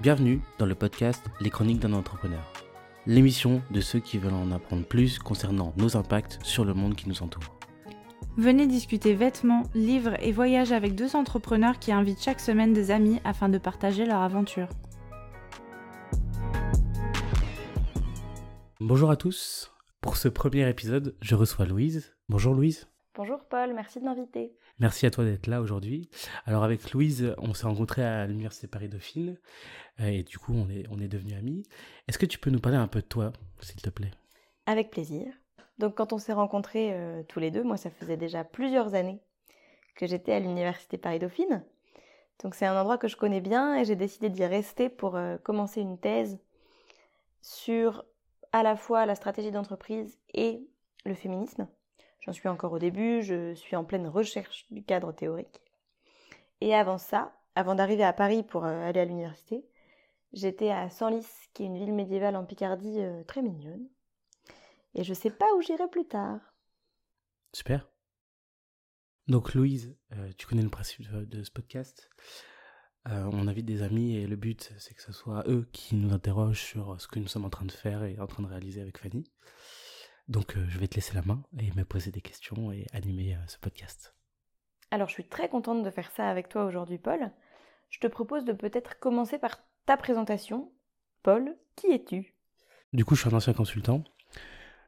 Bienvenue dans le podcast Les Chroniques d'un entrepreneur, l'émission de ceux qui veulent en apprendre plus concernant nos impacts sur le monde qui nous entoure. Venez discuter vêtements, livres et voyages avec deux entrepreneurs qui invitent chaque semaine des amis afin de partager leur aventure. Bonjour à tous. Pour ce premier épisode, je reçois Louise. Bonjour Louise. Bonjour Paul, merci de m'inviter. Merci à toi d'être là aujourd'hui. Alors avec Louise, on s'est rencontrés à l'Université Paris-Dauphine euh, et du coup on est, on est devenus amis. Est-ce que tu peux nous parler un peu de toi, s'il te plaît? Avec plaisir. Donc quand on s'est rencontrés euh, tous les deux, moi ça faisait déjà plusieurs années que j'étais à l'Université Paris-Dauphine. Donc c'est un endroit que je connais bien et j'ai décidé d'y rester pour euh, commencer une thèse sur à la fois la stratégie d'entreprise et le féminisme. J'en suis encore au début, je suis en pleine recherche du cadre théorique. Et avant ça, avant d'arriver à Paris pour euh, aller à l'université, j'étais à Senlis, qui est une ville médiévale en Picardie euh, très mignonne. Et je sais pas où j'irai plus tard. Super. Donc Louise, euh, tu connais le principe de, ce podcast? On invite des amis et le but c'est que ce soit eux qui nous interrogent sur ce que nous sommes en train de faire et en train de réaliser avec Fanny. Donc euh, je vais te laisser la main et me poser des questions et animer euh, ce podcast. Alors je suis très contente de faire ça avec toi aujourd'hui Paul. Je te propose de peut-être commencer par ta présentation. Paul, qui es-tu? Du coup je suis un ancien consultant.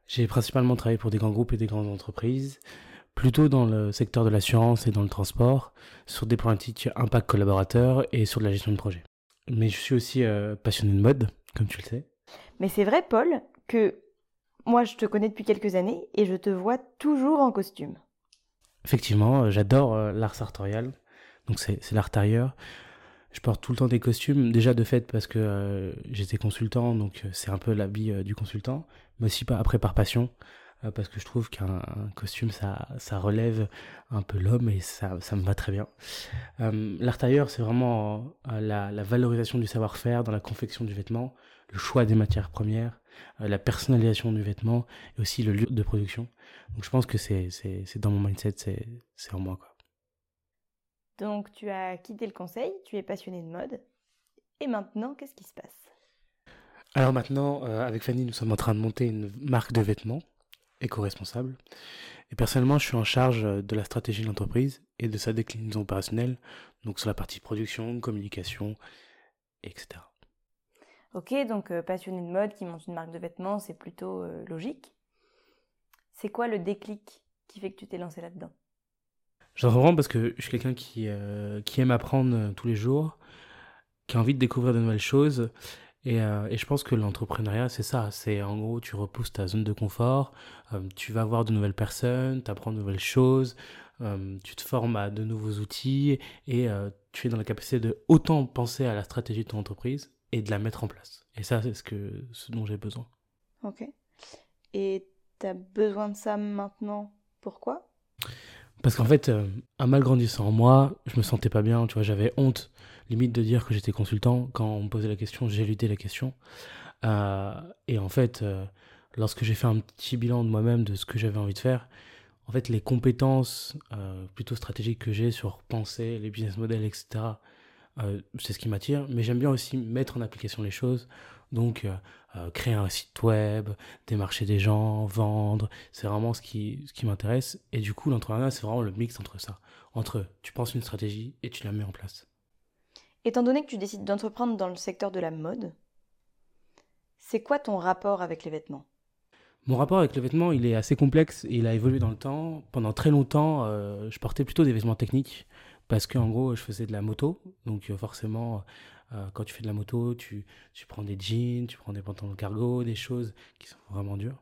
J'ai principalement travaillé pour des grands groupes et des grandes entreprises, plutôt dans le secteur de l'assurance et dans le transport, sur des problématiques impact collaborateur et sur de la gestion de projet. Mais je suis aussi euh, passionné de mode, comme tu le sais. Mais c'est vrai Paul que moi, je te connais depuis quelques années et je te vois toujours en costume. Effectivement, euh, j'adore euh, l'art sartorial. Donc, c'est l'art tailleur. Je porte tout le temps des costumes, déjà de fait parce que euh, j'étais consultant, donc c'est un peu l'habit du consultant, mais aussi après par passion, parce que je trouve qu'un costume, ça, ça relève un peu l'homme et ça, ça me va très bien. L'art tailleur, c'est vraiment la, la, valorisation du savoir-faire dans la confection du vêtement, le choix des matières premières, euh, la personnalisation du vêtement et aussi le lieu de production. Donc je pense que c'est, dans mon mindset, c'est, c'est en moi. Quoi. Donc tu as quitté le conseil, tu es passionné de mode. Et maintenant, qu'est-ce qui se passe? Alors maintenant, euh, avec Fanny, nous sommes en train de monter une marque de vêtements éco-responsable. Et personnellement, je suis en charge de la stratégie de l'entreprise et de sa déclinaison opérationnelle, donc sur la partie production, communication, etc. Ok, donc euh, passionné de mode qui monte une marque de vêtements, c'est plutôt euh, logique. C'est quoi le déclic qui fait que tu t'es lancé là-dedans? J'en vraiment parce que je suis quelqu'un qui, euh, qui aime apprendre tous les jours, qui a envie de découvrir de nouvelles choses. Et, et je pense que l'entrepreneuriat, c'est ça. C'est en gros, tu repousses ta zone de confort, tu vas voir de nouvelles personnes, tu apprends de nouvelles choses, tu te formes à de nouveaux outils et tu es dans la capacité de autant penser à la stratégie de ton entreprise et de la mettre en place. Et ça, c'est ce, que, ce dont j'ai besoin. Ok. Et tu as besoin de ça maintenant Pourquoi? Parce qu'en fait, euh, un mal grandissant moi, je me sentais pas bien, tu vois, j'avais honte, limite de dire que j'étais consultant. Quand on me posait la question, lutté la question. Euh, et en fait, euh, lorsque j'ai fait un petit bilan de moi-même de ce que j'avais envie de faire, en fait, les compétences plutôt stratégiques que j'ai sur penser, les business models, etc., euh, c'est ce qui m'attire, mais j'aime bien aussi mettre en application les choses. Donc, euh, euh, créer un site web, démarcher des gens, vendre, c'est vraiment ce qui, ce qui m'intéresse. Et du coup, l'entrepreneuriat, c'est vraiment le mix entre ça. Entre tu penses une stratégie et tu la mets en place. Étant donné que tu décides d'entreprendre dans le secteur de la mode, c'est quoi ton rapport avec les vêtements? Mon rapport avec le vêtement, il est assez complexe et il a évolué dans le temps. Pendant très longtemps, je portais plutôt des vêtements techniques parce qu'en gros, je faisais de la moto. Donc, euh, forcément, euh, quand tu fais de la moto, tu, tu prends des jeans, tu prends des pantalons cargo, des choses qui sont vraiment dures.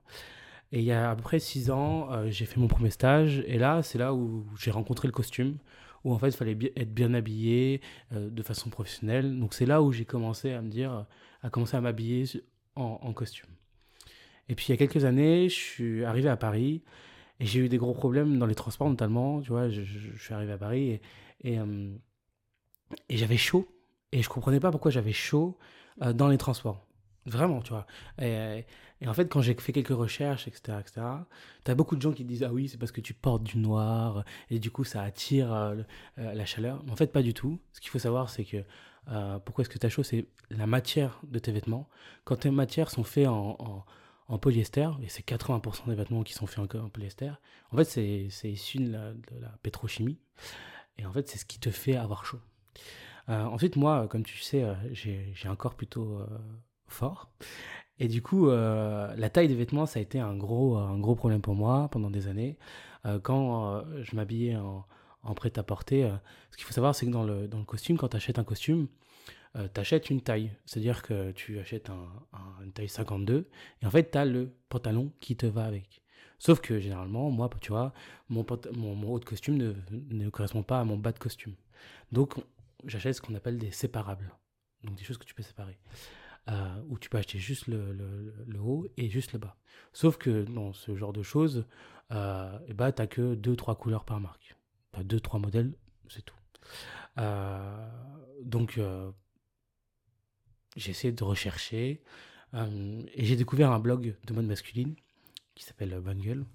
Et il y a à peu près six ans, euh, j'ai fait mon premier stage. Et là, c'est là où j'ai rencontré le costume, où en fait, il fallait être bien habillé de façon professionnelle. Donc, c'est là où j'ai commencé à me dire, à commencer à m'habiller en, costume. Et puis, il y a quelques années, je suis arrivé à Paris. Et j'ai eu des gros problèmes dans les transports, notamment. Tu vois, je, suis arrivé à Paris et, euh, et j'avais chaud. Et je comprenais pas pourquoi j'avais chaud euh, dans les transports. Vraiment, tu vois. Et, en fait, quand j'ai fait quelques recherches, etc., etc., t'as beaucoup de gens qui disent Ah oui, c'est parce que tu portes du noir et du coup ça attire euh, euh, la chaleur. En fait, pas du tout. Ce qu'il faut savoir, c'est que pourquoi est-ce que tu as chaud? C'est la matière de tes vêtements. Quand tes matières sont faites en, polyester, et c'est 80% des vêtements qui sont faits en, polyester, en fait, c'est issu de la pétrochimie. Et en fait, c'est ce qui te fait avoir chaud. Euh, ensuite, moi, comme tu sais, euh, j'ai un corps plutôt euh, fort. Et du coup, euh, la taille des vêtements, ça a été un gros, un gros problème pour moi pendant des années. Euh, quand euh, je m'habillais en, prêt-à-porter, euh, ce qu'il faut savoir, c'est que dans le, dans le costume, quand tu achètes un costume, euh, tu achètes une taille. C'est-à-dire que tu achètes un, un- une taille 52, et en fait, tu as le pantalon qui te va avec. Sauf que généralement, moi, tu vois, mon, mon haut de costume ne, ne correspond pas à mon bas de costume. Donc, j'achète ce qu'on appelle des séparables. Donc, des choses que tu peux séparer. Euh, où tu peux acheter juste le, le- haut et juste le bas. Sauf que dans ce genre de choses, ben, tu n'as que 2-3 couleurs par marque. Tu as 2-3 modèles, c'est tout. Euh, donc, euh, j'ai essayé de rechercher et j'ai découvert un blog de mode masculine qui s'appelle Bonne Gueule.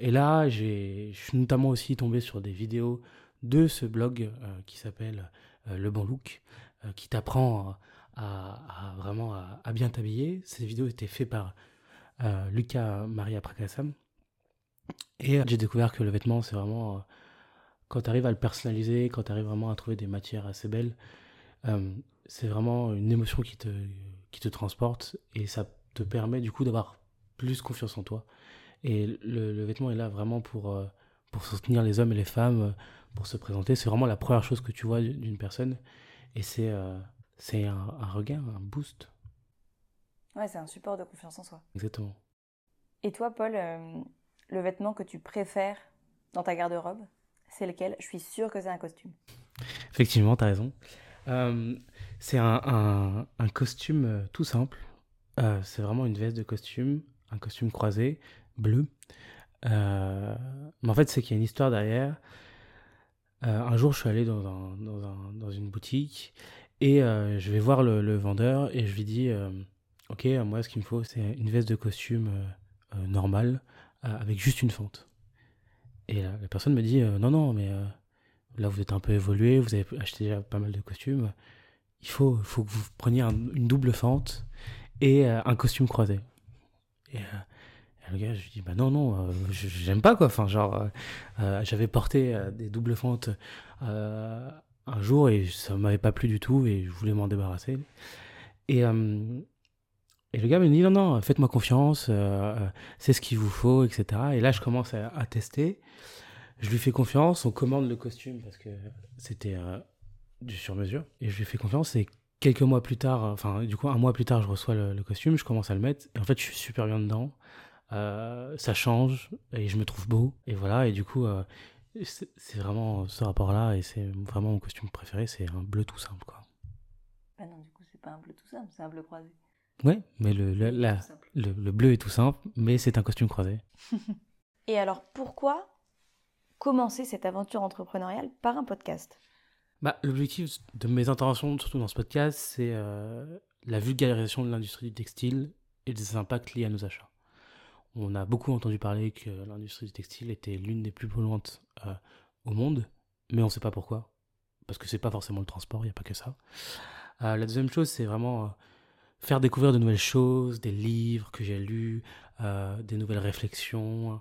Et là, je suis notamment aussi tombé sur des vidéos de ce blog euh, qui s'appelle euh, Le Bon Look, euh, qui t'apprend à, vraiment à, bien t'habiller. Ces vidéos étaient faites par Lucas Maria Prakasam. Et j'ai découvert que le vêtement, c'est vraiment. quand tu arrives à le personnaliser, quand tu arrives vraiment à trouver des matières assez belles, c'est vraiment une émotion qui te, qui te transporte et ça te permet du coup d'avoir plus confiance en toi. Et le, vêtement est là vraiment pour, pour soutenir les hommes et les femmes, pour se présenter. C'est vraiment la première chose que tu vois d'une personne et c'est euh, un, un regain, un boost. Ouais, c'est un support de confiance en soi. Exactement. Et toi, Paul, euh, le vêtement que tu préfères dans ta garde-robe, c'est lequel? Je suis sûre que c'est un costume. Effectivement, tu as raison. Euh, c'est un, un- un costume euh, tout simple. Euh, c'est vraiment une veste de costume, un costume croisé, bleu. Mais en fait, c'est qu'il y a une histoire derrière. Euh, un jour, je suis allé dans, un- dans, un- dans une boutique et euh, je vais voir le, vendeur et je lui dis euh, Ok, moi, ce qu'il me faut, c'est une veste de costume normale avec juste une fente. Et la, personne me dit Non, non, mais. Là, vous êtes un peu évolué, vous avez acheté déjà pas mal de costumes. Il faut, que vous preniez un- une double fente et un costume croisé. Le gars, je lui dis, bah non, non, euh, j'aime pas quoi. Enfin, genre, euh, euh, j'avais porté des doubles fentes un jour et ça m'avait pas plu du tout et je voulais m'en débarrasser. Et, et le gars me dit, non, non, faites-moi confiance, c'est ce qu'il vous faut, etc. Et là, je commence à, tester. Je lui fais confiance, on commande le costume parce que c'était du sur-mesure. Et je lui fais confiance et quelques mois plus tard, enfin du coup un mois plus tard, je reçois le costume, je commence à le mettre et en fait je suis super bien dedans. Euh, ça change et je me trouve beau et voilà et du coup euh, c'est vraiment ce rapport-là et c'est vraiment mon costume préféré, c'est un bleu tout simple quoi. Bah non, du coup, c'est pas un bleu tout simple, c'est un bleu croisé. Ouais, mais le, le, la- Tout simple. le, le bleu est tout simple, mais c'est un costume croisé. Et alors, pourquoi commencer cette aventure entrepreneuriale par un podcast? Bah, L'objectif de mes interventions, surtout dans ce podcast, c'est euh, la vulgarisation de l'industrie du textile et des impacts liés à nos achats. On a beaucoup entendu parler que l'industrie du textile était l'une des plus polluantes euh, au monde, mais on ne sait pas pourquoi. Parce que c'est pas forcément le transport, il n'y a pas que ça. Euh, la deuxième chose, c'est vraiment euh, faire découvrir de nouvelles choses, des livres que j'ai lus, des nouvelles réflexions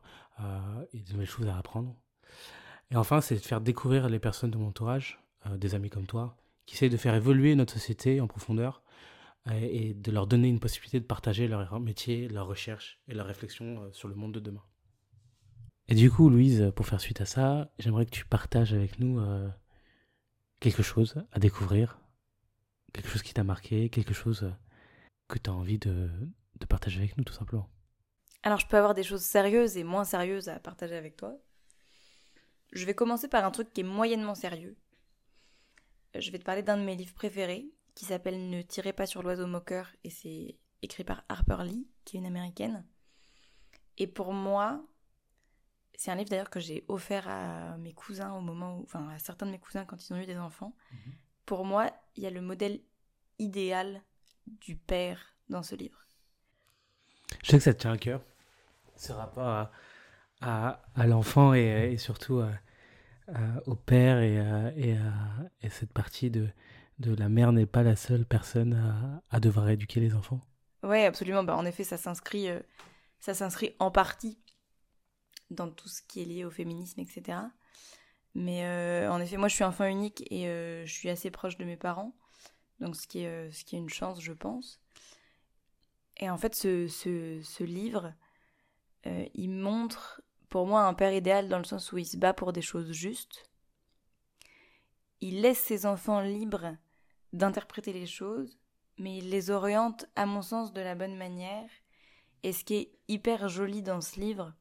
et de nouvelles choses à apprendre. Et enfin, c'est de faire découvrir les personnes de mon entourage, des amis comme toi, qui essayent de faire évoluer notre société en profondeur et de leur donner une possibilité de partager leur métier, leur recherche et leur réflexion euh, sur le monde de demain. Et du coup, Louise, pour faire suite à ça, j'aimerais que tu partages avec nous euh, quelque chose à découvrir, quelque chose qui t'a marqué, quelque chose euh, que tu as envie de, de partager avec nous, tout simplement. Alors, je peux avoir des choses sérieuses et moins sérieuses à partager avec toi. Je vais commencer par un truc qui est moyennement sérieux. Je vais te parler d'un de mes livres préférés qui s'appelle Ne tirez pas sur l'oiseau moqueur et c'est écrit par Harper Lee, qui est une américaine. Et pour moi, c'est un livre d'ailleurs que j'ai offert à mes cousins au moment où, enfin à certains de mes cousins quand ils ont eu des enfants. Pour moi, il y a le modèle idéal du père dans ce livre. Je sais que ça te tient à cœur, ce rapport à, à, à l'enfant et, et, surtout à, au père et, et, et, cette partie de, de la mère n'est pas la seule personne à, à devoir éduquer les enfants. Oui, absolument. Bah, en effet, ça s'inscrit, euh, ça s'inscrit en partie dans tout ce qui est lié au féminisme, etc. Mais euh, en effet, moi, je suis enfant unique et euh, je suis assez proche de mes parents, donc ce qui est, ce qui est une chance, je pense. Et en fait, ce, ce, ce livre, il montre pour moi un père idéal dans le sens où il se bat pour des choses justes. Il laisse ses enfants libres d'interpréter les choses, mais il les oriente, à mon sens, de la bonne manière. Et ce qui est hyper joli dans ce livre,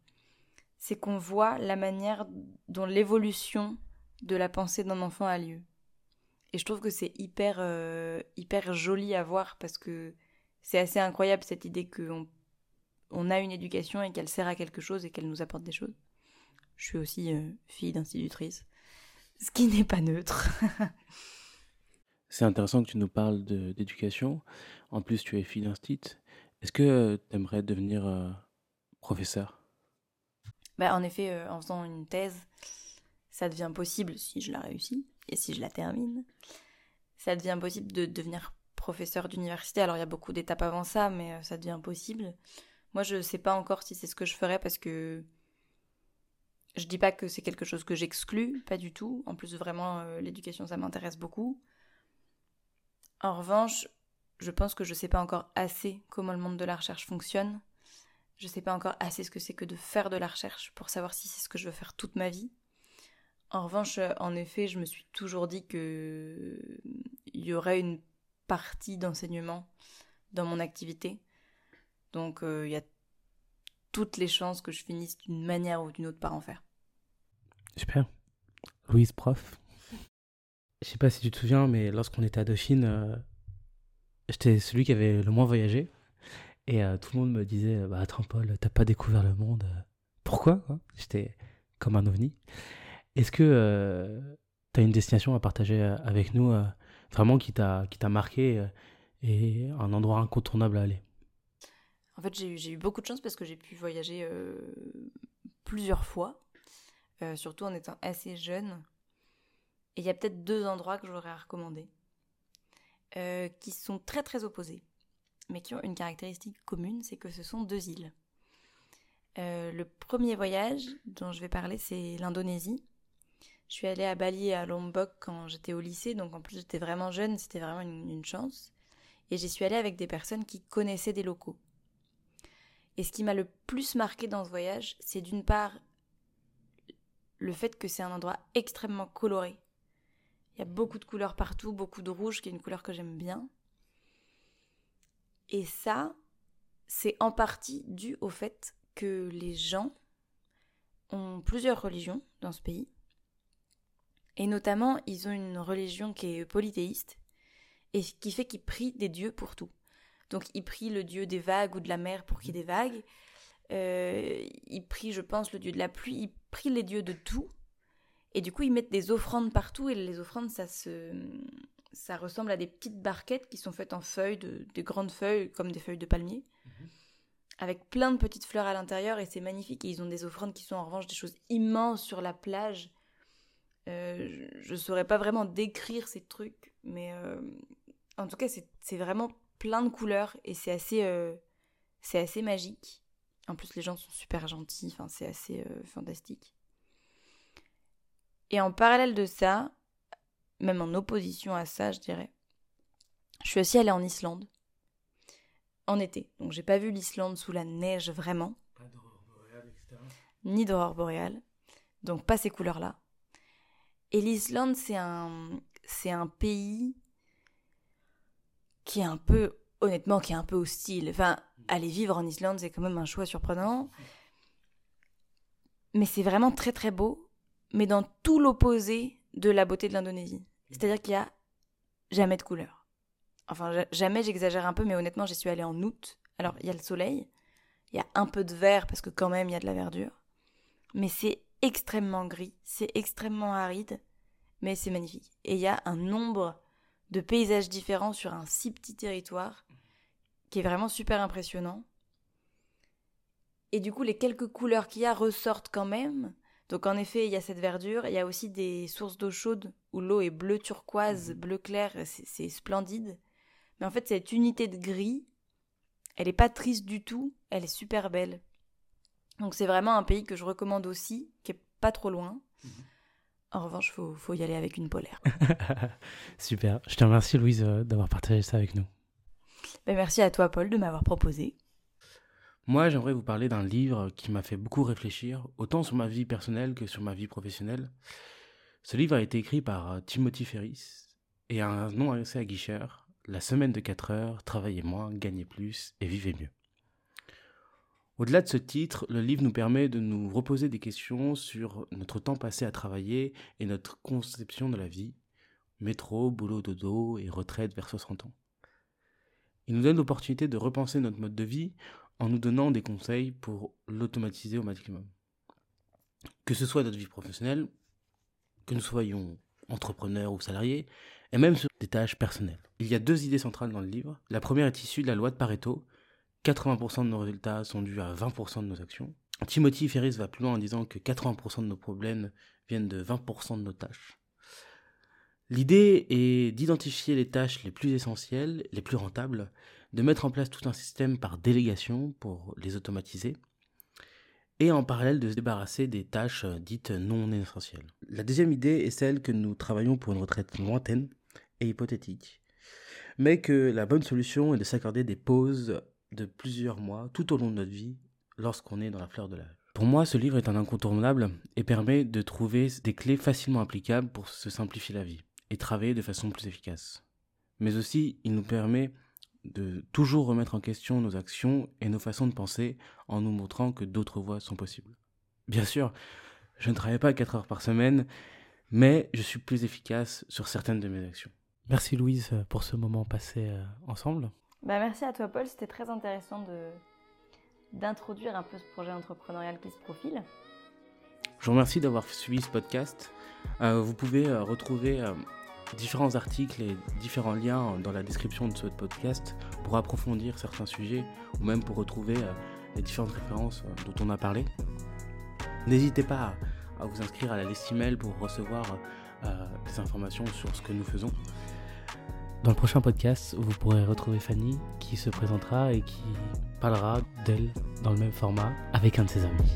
c'est qu'on voit la manière dont l'évolution de la pensée d'un enfant a lieu. Et je trouve que c'est hyper, euh, hyper joli à voir parce que c'est assez incroyable cette idée qu'on on a une éducation et qu'elle sert à quelque chose et qu'elle nous apporte des choses. Je suis aussi euh, fille d'institutrice, ce qui n'est pas neutre. C'est intéressant que tu nous parles d'éducation. En plus, tu es fille d'instit. Est-ce que tu aimerais devenir euh, professeur? Bah, En effet, euh, en faisant une thèse, ça devient possible si je la réussis et si je la termine. Ça devient possible de devenir professeur d'université. Alors, il y a beaucoup d'étapes avant ça, mais euh, ça devient possible. Moi, je ne sais pas encore si c'est ce que je ferais parce que je dis pas que c'est quelque chose que j'exclus, pas du tout. En plus, vraiment, l'éducation, ça m'intéresse beaucoup. En revanche, je pense que je ne sais pas encore assez comment le monde de la recherche fonctionne. Je ne sais pas encore assez ce que c'est que de faire de la recherche pour savoir si c'est ce que je veux faire toute ma vie. En revanche, en effet, je me suis toujours dit que il y aurait une partie d'enseignement dans mon activité. Donc euh, il y a toutes les chances que je finisse d'une manière ou d'une autre par en faire. Super. Louise, prof. Je sais pas si tu te souviens, mais lorsqu'on était à Dauphine, euh, j'étais celui qui avait le moins voyagé. Et euh, tout le monde me disait Bah attends, Paul, t'as pas découvert le monde. Pourquoi J'étais comme un ovni. Est-ce que euh, tu as une destination à partager avec nous, vraiment qui t'a marqué et un endroit incontournable à aller? En fait, j'ai eu beaucoup de chance parce que j'ai pu voyager plusieurs fois, surtout en étant assez jeune. Et il y a peut-être deux endroits que j'aurais à recommander, euh, qui sont très très opposés, mais qui ont une caractéristique commune, c'est que ce sont deux îles. Euh, le premier voyage dont je vais parler, c'est l'Indonésie. Je suis allée à Bali et à Lombok quand j'étais au lycée, donc en plus j'étais vraiment jeune, c'était vraiment une, chance. Et j'y suis allée avec des personnes qui connaissaient des locaux. Et ce qui m'a le plus marqué dans ce voyage, c'est d'une part le fait que c'est un endroit extrêmement coloré. Il y a beaucoup de couleurs partout, beaucoup de rouge, qui est une couleur que j'aime bien. Et ça, c'est en partie dû au fait que les gens ont plusieurs religions dans ce pays. Et notamment, ils ont une religion qui est polythéiste et qui fait qu'ils prient des dieux pour tout. Donc, ils prient le dieu des vagues ou de la mer pour qu'il y ait des vagues. Euh, ils prient, je pense, le dieu de la pluie. Ils prient les dieux de tout. Et du coup, ils mettent des offrandes partout et les offrandes, ça se, ça ressemble à des petites barquettes qui sont faites en feuilles, de, des grandes feuilles comme des feuilles de palmier, mhm. avec plein de petites fleurs à l'intérieur et c'est magnifique. Et ils ont des offrandes qui sont en revanche des choses immenses sur la plage. Euh, je ne saurais pas vraiment décrire ces trucs, mais euh, en tout cas, c'est vraiment plein de couleurs et c'est assez, euh, c'est assez magique. En plus, les gens sont super gentils, enfin, c'est assez fantastique. Et en parallèle de ça, même en opposition à ça, je dirais, je suis aussi allée en Islande. En été. Donc j'ai pas vu l'Islande sous la neige vraiment. Pas d'aurore boréale, etc. Ni d'aurore boréale. Donc pas ces couleurs-là. Et l'Islande, c'est un, c'est un pays qui est un peu, honnêtement, qui est un peu hostile. Enfin, aller vivre en Islande, c'est quand même un choix surprenant. Mais c'est vraiment très très beau mais dans tout l'opposé de la beauté de l'Indonésie. C'est-à-dire qu'il y a jamais de couleur. Enfin, jamais j'exagère un peu, mais honnêtement, j'y suis allée en août. Alors, il y a le soleil, il y a un peu de vert parce que quand même, il y a de la verdure. Mais c'est extrêmement gris, c'est extrêmement aride, mais c'est magnifique. Et il y a un nombre de paysages différents sur un si petit territoire, qui est vraiment super impressionnant. Et du coup, les quelques couleurs qu'il y a ressortent quand même. Donc en effet, il y a cette verdure, il y a aussi des sources d'eau chaude où l'eau est bleu turquoise, mhm. bleu clair, c'est splendide. Mais en fait, cette unité de gris, elle n'est pas triste du tout, elle est super belle. Donc c'est vraiment un pays que je recommande aussi, qui est pas trop loin. Mhm. En revanche, faut, faut y aller avec une polaire. super. Je te remercie Louise euh, d'avoir partagé ça avec nous. Ben, merci à toi Paul de m'avoir proposé. Moi, j'aimerais vous parler d'un livre qui m'a fait beaucoup réfléchir, autant sur ma vie personnelle que sur ma vie professionnelle. Ce livre a été écrit par euh, Timothy Ferris et a un nom assez aguicheur, La semaine de 4 heures, travaillez moins, gagnez plus et vivez mieux. Au-delà de ce titre, le livre nous permet de nous reposer des questions sur notre temps passé à travailler et notre conception de la vie, métro, boulot, dodo et retraite vers 60 ans. Il nous donne l'opportunité de repenser notre mode de vie en nous donnant des conseils pour l'automatiser au maximum. Que ce soit notre vie professionnelle, que nous soyons entrepreneurs ou salariés, et même sur des tâches personnelles. Il y a deux idées centrales dans le livre. La première est issue de la loi de Pareto. 80% de nos résultats sont dus à 20% de nos actions. Timothy Ferris va plus loin en disant que 80% de nos problèmes viennent de 20% de nos tâches. L'idée est d'identifier les tâches les plus essentielles, les plus rentables, de mettre en place tout un système par délégation pour les automatiser, et en parallèle de se débarrasser des tâches euh, dites non essentielles. La deuxième idée est celle que nous travaillons pour une retraite lointaine et hypothétique, mais que la bonne solution est de s'accorder des pauses de plusieurs mois tout au long de notre vie lorsqu'on est dans la fleur de l'âge. Pour moi, ce livre est un incontournable et permet de trouver des clés facilement applicables pour se simplifier la vie et travailler de façon plus efficace. Mais aussi, il nous permet de toujours remettre en question nos actions et nos façons de penser en nous montrant que d'autres voies sont possibles. Bien sûr, je ne travaille pas 4 heures par semaine, mais je suis plus efficace sur certaines de mes actions. Merci Louise pour ce moment passé euh, ensemble. Bah merci à toi Paul, c'était très intéressant de d'introduire un peu ce projet entrepreneurial qui se profile. Je vous remercie d'avoir suivi ce podcast. Euh, vous pouvez euh, retrouver différents articles et différents liens dans la description de ce podcast pour approfondir certains sujets ou même pour retrouver euh, les différentes références euh, dont on a parlé. N'hésitez pas à vous inscrire à la liste email pour recevoir euh, des informations sur ce que nous faisons. Dans le prochain podcast, vous pourrez retrouver Fanny qui se présentera et qui parlera d'elle dans le même format avec un de ses amis.